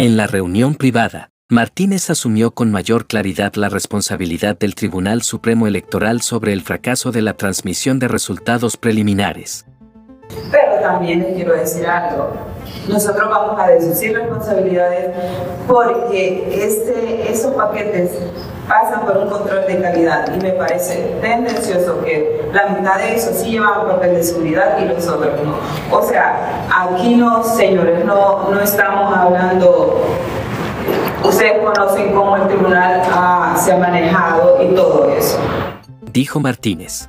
En la reunión privada, Martínez asumió con mayor claridad la responsabilidad del Tribunal Supremo Electoral sobre el fracaso de la transmisión de resultados preliminares. Pero también quiero decir algo. Nosotros vamos a deducir responsabilidades porque este, esos paquetes pasan por un control de calidad y me parece tendencioso que la mitad de eso sí llevan papel de seguridad y los otros no. O sea, aquí no, señores, no, no estamos hablando ustedes conocen cómo el tribunal se ha manejado y todo eso. Dijo Martínez.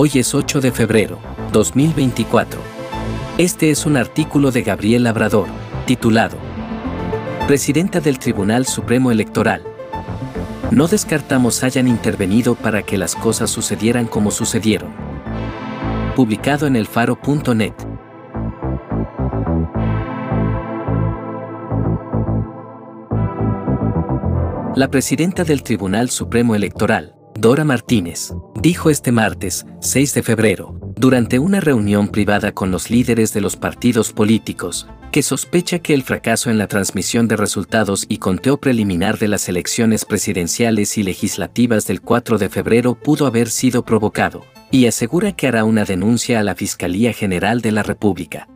Hoy es 8 de febrero, 2024. Este es un artículo de Gabriel Labrador, titulado Presidenta del Tribunal Supremo Electoral. No descartamos hayan intervenido para que las cosas sucedieran como sucedieron. Publicado en elfaro.net. La presidenta del Tribunal Supremo Electoral, Dora Martínez, dijo este martes, 6 de febrero, durante una reunión privada con los líderes de los partidos políticos, que sospecha que el fracaso en la transmisión de resultados y conteo preliminar de las elecciones presidenciales y legislativas del 4 de febrero pudo haber sido provocado, y asegura que hará una denuncia a la Fiscalía General de la República.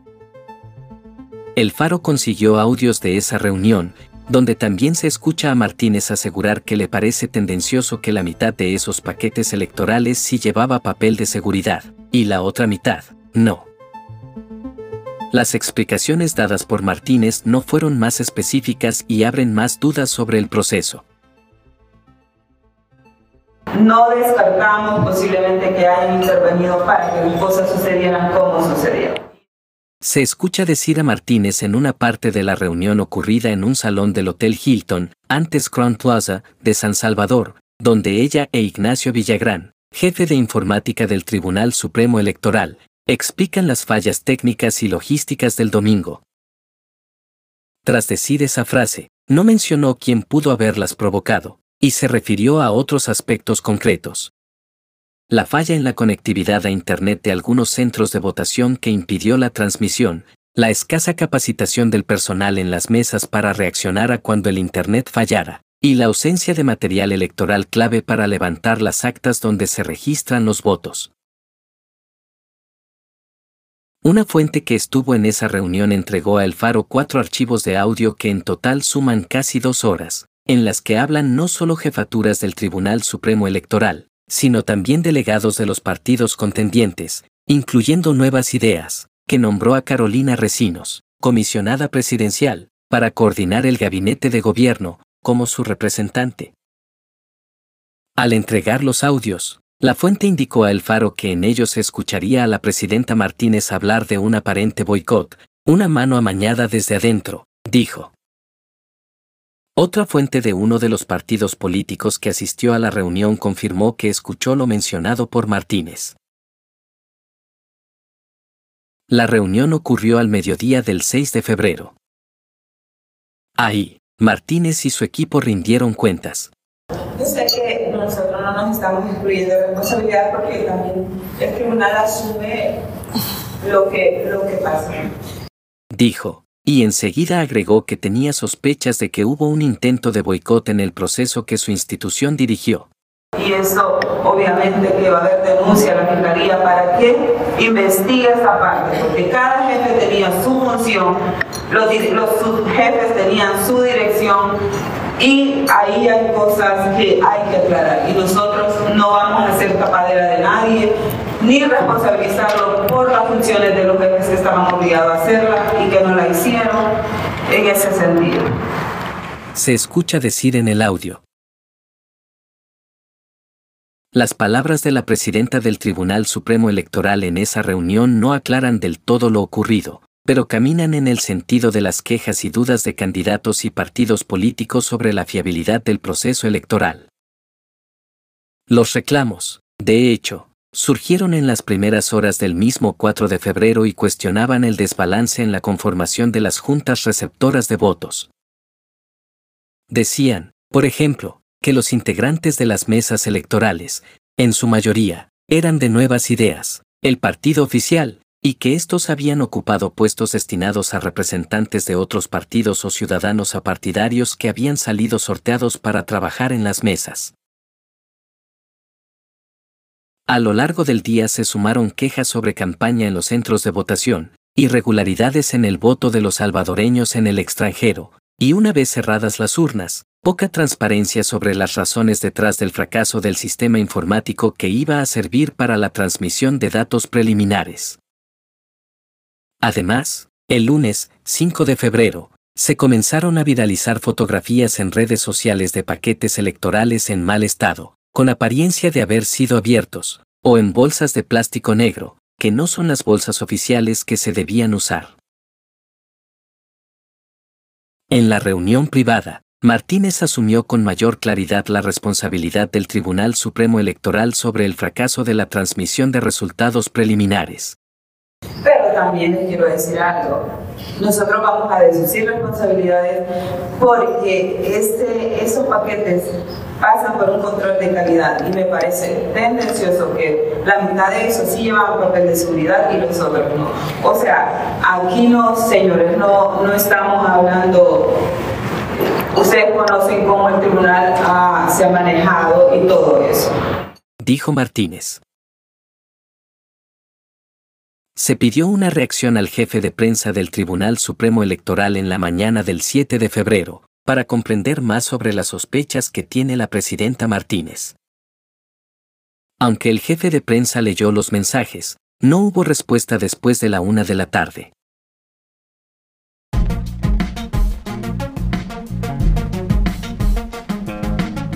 El Faro consiguió audios de esa reunión, donde también se escucha a Martínez asegurar que le parece tendencioso que la mitad de esos paquetes electorales sí llevaba papel de seguridad, y la otra mitad, no. Las explicaciones dadas por Martínez no fueron más específicas y abren más dudas sobre el proceso. No descartamos posiblemente que hayan intervenido para que las cosas sucedieran como sucedieron. Se escucha decir a Martínez en una parte de la reunión ocurrida en un salón del Hotel Hilton, antes Crown Plaza, de San Salvador, donde ella e Ignacio Villagrán, jefe de informática del Tribunal Supremo Electoral, explican las fallas técnicas y logísticas del domingo. Tras decir esa frase, no mencionó quién pudo haberlas provocado, y se refirió a otros aspectos concretos la falla en la conectividad a Internet de algunos centros de votación que impidió la transmisión, la escasa capacitación del personal en las mesas para reaccionar a cuando el Internet fallara, y la ausencia de material electoral clave para levantar las actas donde se registran los votos. Una fuente que estuvo en esa reunión entregó a El Faro cuatro archivos de audio que en total suman casi dos horas, en las que hablan no solo jefaturas del Tribunal Supremo Electoral, sino también delegados de los partidos contendientes, incluyendo Nuevas Ideas, que nombró a Carolina Recinos, comisionada presidencial, para coordinar el gabinete de gobierno, como su representante. Al entregar los audios, la fuente indicó a El Faro que en ellos se escucharía a la presidenta Martínez hablar de un aparente boicot, una mano amañada desde adentro, dijo. Otra fuente de uno de los partidos políticos que asistió a la reunión confirmó que escuchó lo mencionado por Martínez. La reunión ocurrió al mediodía del 6 de febrero. Ahí, Martínez y su equipo rindieron cuentas. sé que nosotros no nos estamos excluyendo de responsabilidad porque también el tribunal asume lo que, lo que pasa. Dijo y enseguida agregó que tenía sospechas de que hubo un intento de boicot en el proceso que su institución dirigió. Y eso obviamente que va a haber denuncia a la Fiscalía para que investigue esa parte, porque cada jefe tenía su función, los, los subjefes tenían su dirección y ahí hay cosas que hay que aclarar y nosotros no vamos a ser tapadera de nadie ni responsabilizarlo por las funciones de los jefes que estaban obligados a hacerla y que no la hicieron en ese sentido. Se escucha decir en el audio. Las palabras de la presidenta del Tribunal Supremo Electoral en esa reunión no aclaran del todo lo ocurrido, pero caminan en el sentido de las quejas y dudas de candidatos y partidos políticos sobre la fiabilidad del proceso electoral. Los reclamos, de hecho, surgieron en las primeras horas del mismo 4 de febrero y cuestionaban el desbalance en la conformación de las juntas receptoras de votos. Decían, por ejemplo, que los integrantes de las mesas electorales, en su mayoría, eran de nuevas ideas, el partido oficial, y que estos habían ocupado puestos destinados a representantes de otros partidos o ciudadanos apartidarios que habían salido sorteados para trabajar en las mesas. A lo largo del día se sumaron quejas sobre campaña en los centros de votación, irregularidades en el voto de los salvadoreños en el extranjero, y una vez cerradas las urnas, poca transparencia sobre las razones detrás del fracaso del sistema informático que iba a servir para la transmisión de datos preliminares. Además, el lunes, 5 de febrero, se comenzaron a viralizar fotografías en redes sociales de paquetes electorales en mal estado, con apariencia de haber sido abiertos, o en bolsas de plástico negro, que no son las bolsas oficiales que se debían usar. En la reunión privada, Martínez asumió con mayor claridad la responsabilidad del Tribunal Supremo Electoral sobre el fracaso de la transmisión de resultados preliminares. Pero también quiero decir algo. Nosotros vamos a deducir responsabilidades porque este, esos paquetes pasan por un control de calidad y me parece tendencioso que la mitad de eso sí llevan papel de seguridad y los otros no. O sea, aquí no, señores, no, no estamos hablando Ustedes conocen cómo el tribunal se ha manejado y todo eso. Dijo Martínez. Se pidió una reacción al jefe de prensa del Tribunal Supremo Electoral en la mañana del 7 de febrero, para comprender más sobre las sospechas que tiene la presidenta Martínez. Aunque el jefe de prensa leyó los mensajes, no hubo respuesta después de la una de la tarde.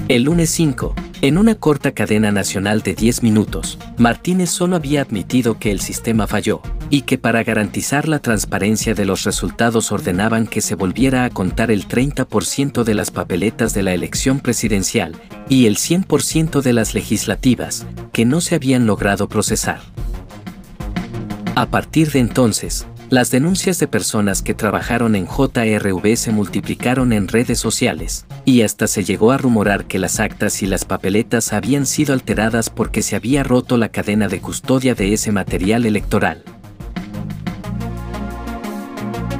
El lunes 5, en una corta cadena nacional de 10 minutos, Martínez solo había admitido que el sistema falló, y que para garantizar la transparencia de los resultados ordenaban que se volviera a contar el 30% de las papeletas de la elección presidencial y el 100% de las legislativas, que no se habían logrado procesar. A partir de entonces, las denuncias de personas que trabajaron en JRV se multiplicaron en redes sociales, y hasta se llegó a rumorar que las actas y las papeletas habían sido alteradas porque se había roto la cadena de custodia de ese material electoral.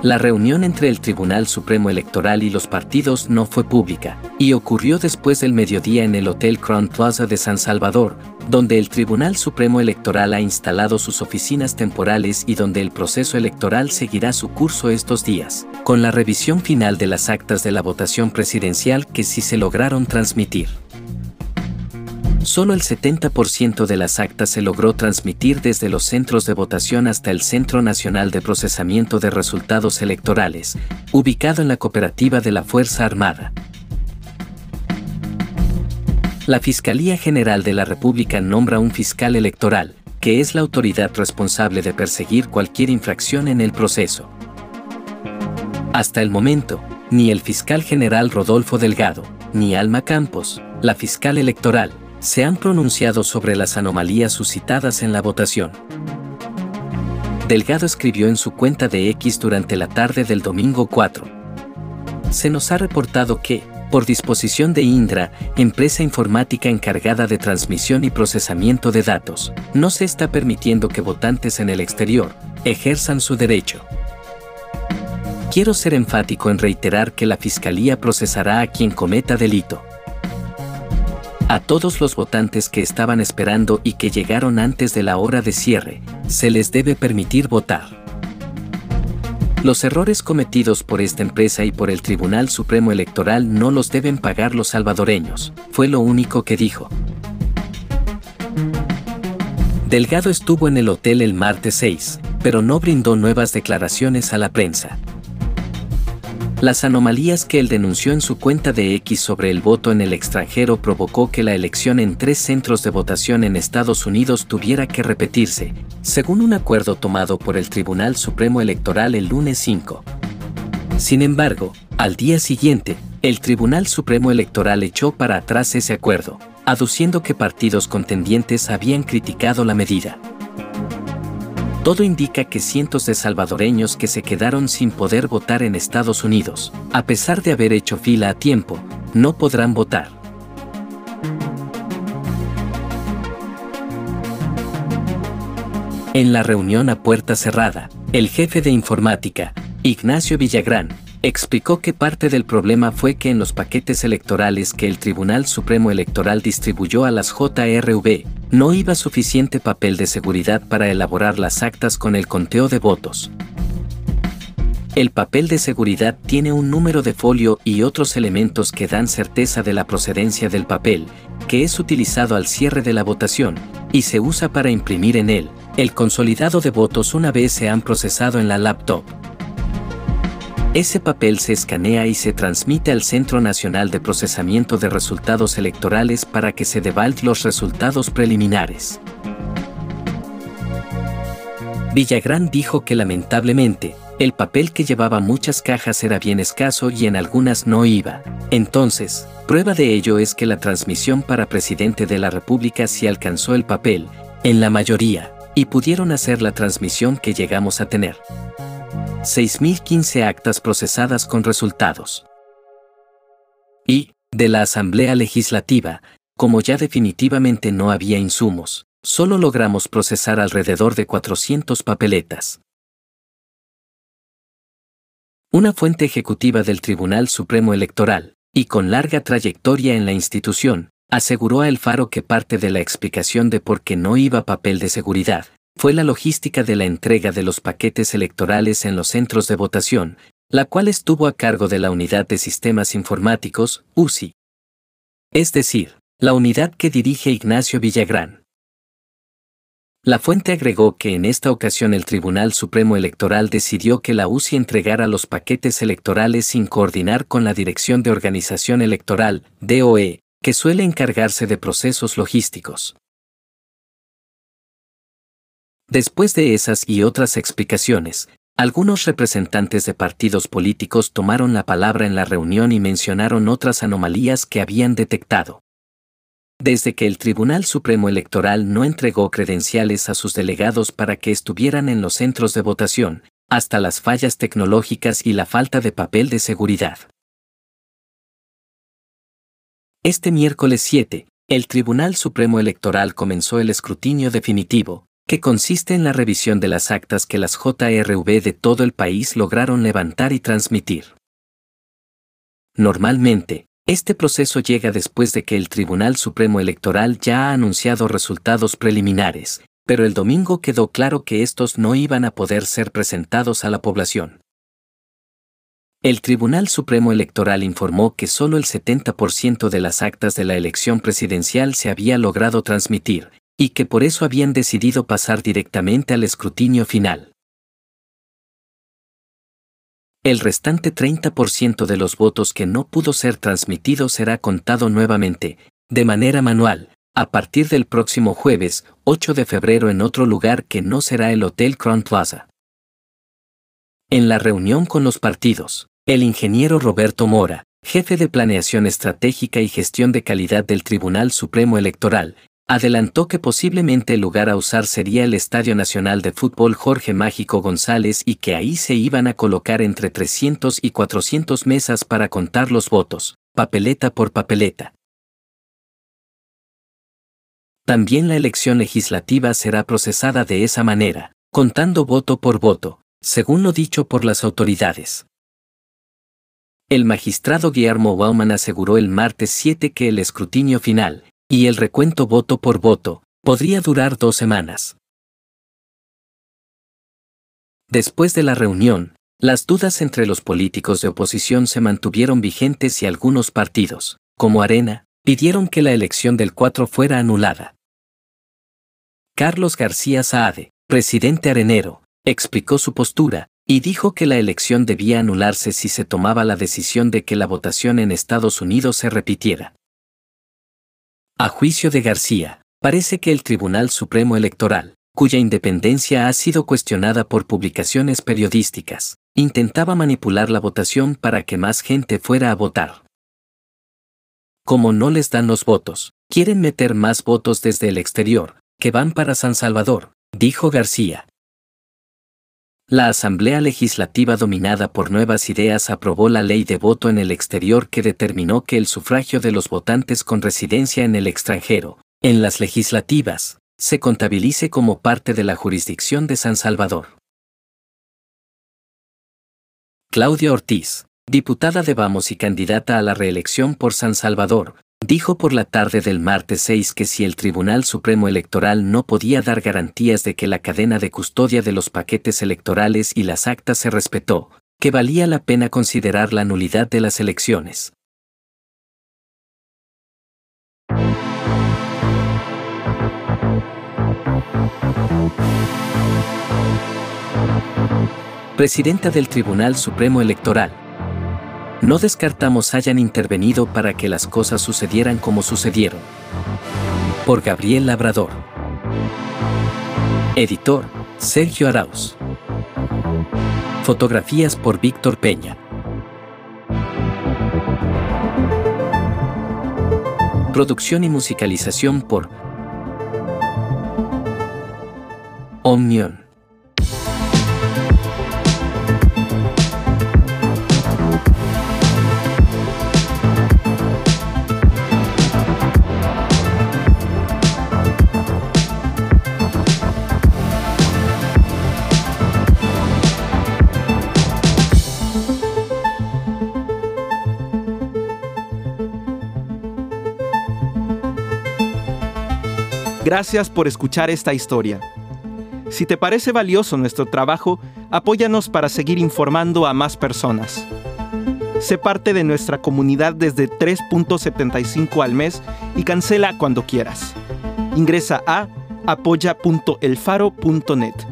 La reunión entre el Tribunal Supremo Electoral y los partidos no fue pública, y ocurrió después del mediodía en el Hotel Crown Plaza de San Salvador, donde el Tribunal Supremo Electoral ha instalado sus oficinas temporales y donde el proceso electoral seguirá su curso estos días, con la revisión final de las actas de la votación presidencial que sí se lograron transmitir. Solo el 70% de las actas se logró transmitir desde los centros de votación hasta el Centro Nacional de Procesamiento de Resultados Electorales, ubicado en la cooperativa de la Fuerza Armada. La Fiscalía General de la República nombra un fiscal electoral, que es la autoridad responsable de perseguir cualquier infracción en el proceso. Hasta el momento, ni el fiscal general Rodolfo Delgado, ni Alma Campos, la fiscal electoral, se han pronunciado sobre las anomalías suscitadas en la votación. Delgado escribió en su cuenta de X durante la tarde del domingo 4. Se nos ha reportado que, por disposición de Indra, empresa informática encargada de transmisión y procesamiento de datos, no se está permitiendo que votantes en el exterior ejerzan su derecho. Quiero ser enfático en reiterar que la Fiscalía procesará a quien cometa delito. A todos los votantes que estaban esperando y que llegaron antes de la hora de cierre, se les debe permitir votar. Los errores cometidos por esta empresa y por el Tribunal Supremo Electoral no los deben pagar los salvadoreños, fue lo único que dijo. Delgado estuvo en el hotel el martes 6, pero no brindó nuevas declaraciones a la prensa. Las anomalías que él denunció en su cuenta de X sobre el voto en el extranjero provocó que la elección en tres centros de votación en Estados Unidos tuviera que repetirse, según un acuerdo tomado por el Tribunal Supremo Electoral el lunes 5. Sin embargo, al día siguiente, el Tribunal Supremo Electoral echó para atrás ese acuerdo, aduciendo que partidos contendientes habían criticado la medida. Todo indica que cientos de salvadoreños que se quedaron sin poder votar en Estados Unidos, a pesar de haber hecho fila a tiempo, no podrán votar. En la reunión a puerta cerrada, el jefe de informática, Ignacio Villagrán, explicó que parte del problema fue que en los paquetes electorales que el Tribunal Supremo Electoral distribuyó a las JRV, no iba suficiente papel de seguridad para elaborar las actas con el conteo de votos. El papel de seguridad tiene un número de folio y otros elementos que dan certeza de la procedencia del papel, que es utilizado al cierre de la votación, y se usa para imprimir en él el consolidado de votos una vez se han procesado en la laptop. Ese papel se escanea y se transmite al Centro Nacional de Procesamiento de Resultados Electorales para que se devalden los resultados preliminares. Villagrán dijo que lamentablemente, el papel que llevaba muchas cajas era bien escaso y en algunas no iba. Entonces, prueba de ello es que la transmisión para presidente de la República sí alcanzó el papel, en la mayoría, y pudieron hacer la transmisión que llegamos a tener. 6.015 actas procesadas con resultados. Y, de la Asamblea Legislativa, como ya definitivamente no había insumos, solo logramos procesar alrededor de 400 papeletas. Una fuente ejecutiva del Tribunal Supremo Electoral, y con larga trayectoria en la institución, aseguró a El Faro que parte de la explicación de por qué no iba papel de seguridad fue la logística de la entrega de los paquetes electorales en los centros de votación, la cual estuvo a cargo de la Unidad de Sistemas Informáticos, UCI. Es decir, la unidad que dirige Ignacio Villagrán. La fuente agregó que en esta ocasión el Tribunal Supremo Electoral decidió que la UCI entregara los paquetes electorales sin coordinar con la Dirección de Organización Electoral, DOE, que suele encargarse de procesos logísticos. Después de esas y otras explicaciones, algunos representantes de partidos políticos tomaron la palabra en la reunión y mencionaron otras anomalías que habían detectado. Desde que el Tribunal Supremo Electoral no entregó credenciales a sus delegados para que estuvieran en los centros de votación, hasta las fallas tecnológicas y la falta de papel de seguridad. Este miércoles 7, el Tribunal Supremo Electoral comenzó el escrutinio definitivo, que consiste en la revisión de las actas que las JRV de todo el país lograron levantar y transmitir. Normalmente, este proceso llega después de que el Tribunal Supremo Electoral ya ha anunciado resultados preliminares, pero el domingo quedó claro que estos no iban a poder ser presentados a la población. El Tribunal Supremo Electoral informó que solo el 70% de las actas de la elección presidencial se había logrado transmitir, y que por eso habían decidido pasar directamente al escrutinio final. El restante 30% de los votos que no pudo ser transmitido será contado nuevamente, de manera manual, a partir del próximo jueves, 8 de febrero en otro lugar que no será el Hotel Crown Plaza. En la reunión con los partidos, el ingeniero Roberto Mora, jefe de Planeación Estratégica y Gestión de Calidad del Tribunal Supremo Electoral, adelantó que posiblemente el lugar a usar sería el Estadio Nacional de Fútbol Jorge Mágico González y que ahí se iban a colocar entre 300 y 400 mesas para contar los votos, papeleta por papeleta. También la elección legislativa será procesada de esa manera, contando voto por voto, según lo dicho por las autoridades. El magistrado Guillermo Bauman aseguró el martes 7 que el escrutinio final, y el recuento voto por voto, podría durar dos semanas. Después de la reunión, las dudas entre los políticos de oposición se mantuvieron vigentes y algunos partidos, como Arena, pidieron que la elección del 4 fuera anulada. Carlos García Saade, presidente arenero, explicó su postura, y dijo que la elección debía anularse si se tomaba la decisión de que la votación en Estados Unidos se repitiera. A juicio de García, parece que el Tribunal Supremo Electoral, cuya independencia ha sido cuestionada por publicaciones periodísticas, intentaba manipular la votación para que más gente fuera a votar. Como no les dan los votos, quieren meter más votos desde el exterior, que van para San Salvador, dijo García. La Asamblea Legislativa dominada por Nuevas Ideas aprobó la ley de voto en el exterior que determinó que el sufragio de los votantes con residencia en el extranjero, en las legislativas, se contabilice como parte de la jurisdicción de San Salvador. Claudia Ortiz, diputada de Vamos y candidata a la reelección por San Salvador, dijo por la tarde del martes 6 que si el Tribunal Supremo Electoral no podía dar garantías de que la cadena de custodia de los paquetes electorales y las actas se respetó, que valía la pena considerar la nulidad de las elecciones. Presidenta del Tribunal Supremo Electoral, no descartamos hayan intervenido para que las cosas sucedieran como sucedieron. Por Gabriel Labrador. Editor, Sergio Arauz. Fotografías por Víctor Peña. Producción y musicalización por Omnion. Gracias por escuchar esta historia. Si te parece valioso nuestro trabajo, apóyanos para seguir informando a más personas. Sé parte de nuestra comunidad desde 3.75 al mes y cancela cuando quieras. Ingresa a apoya.elfaro.net.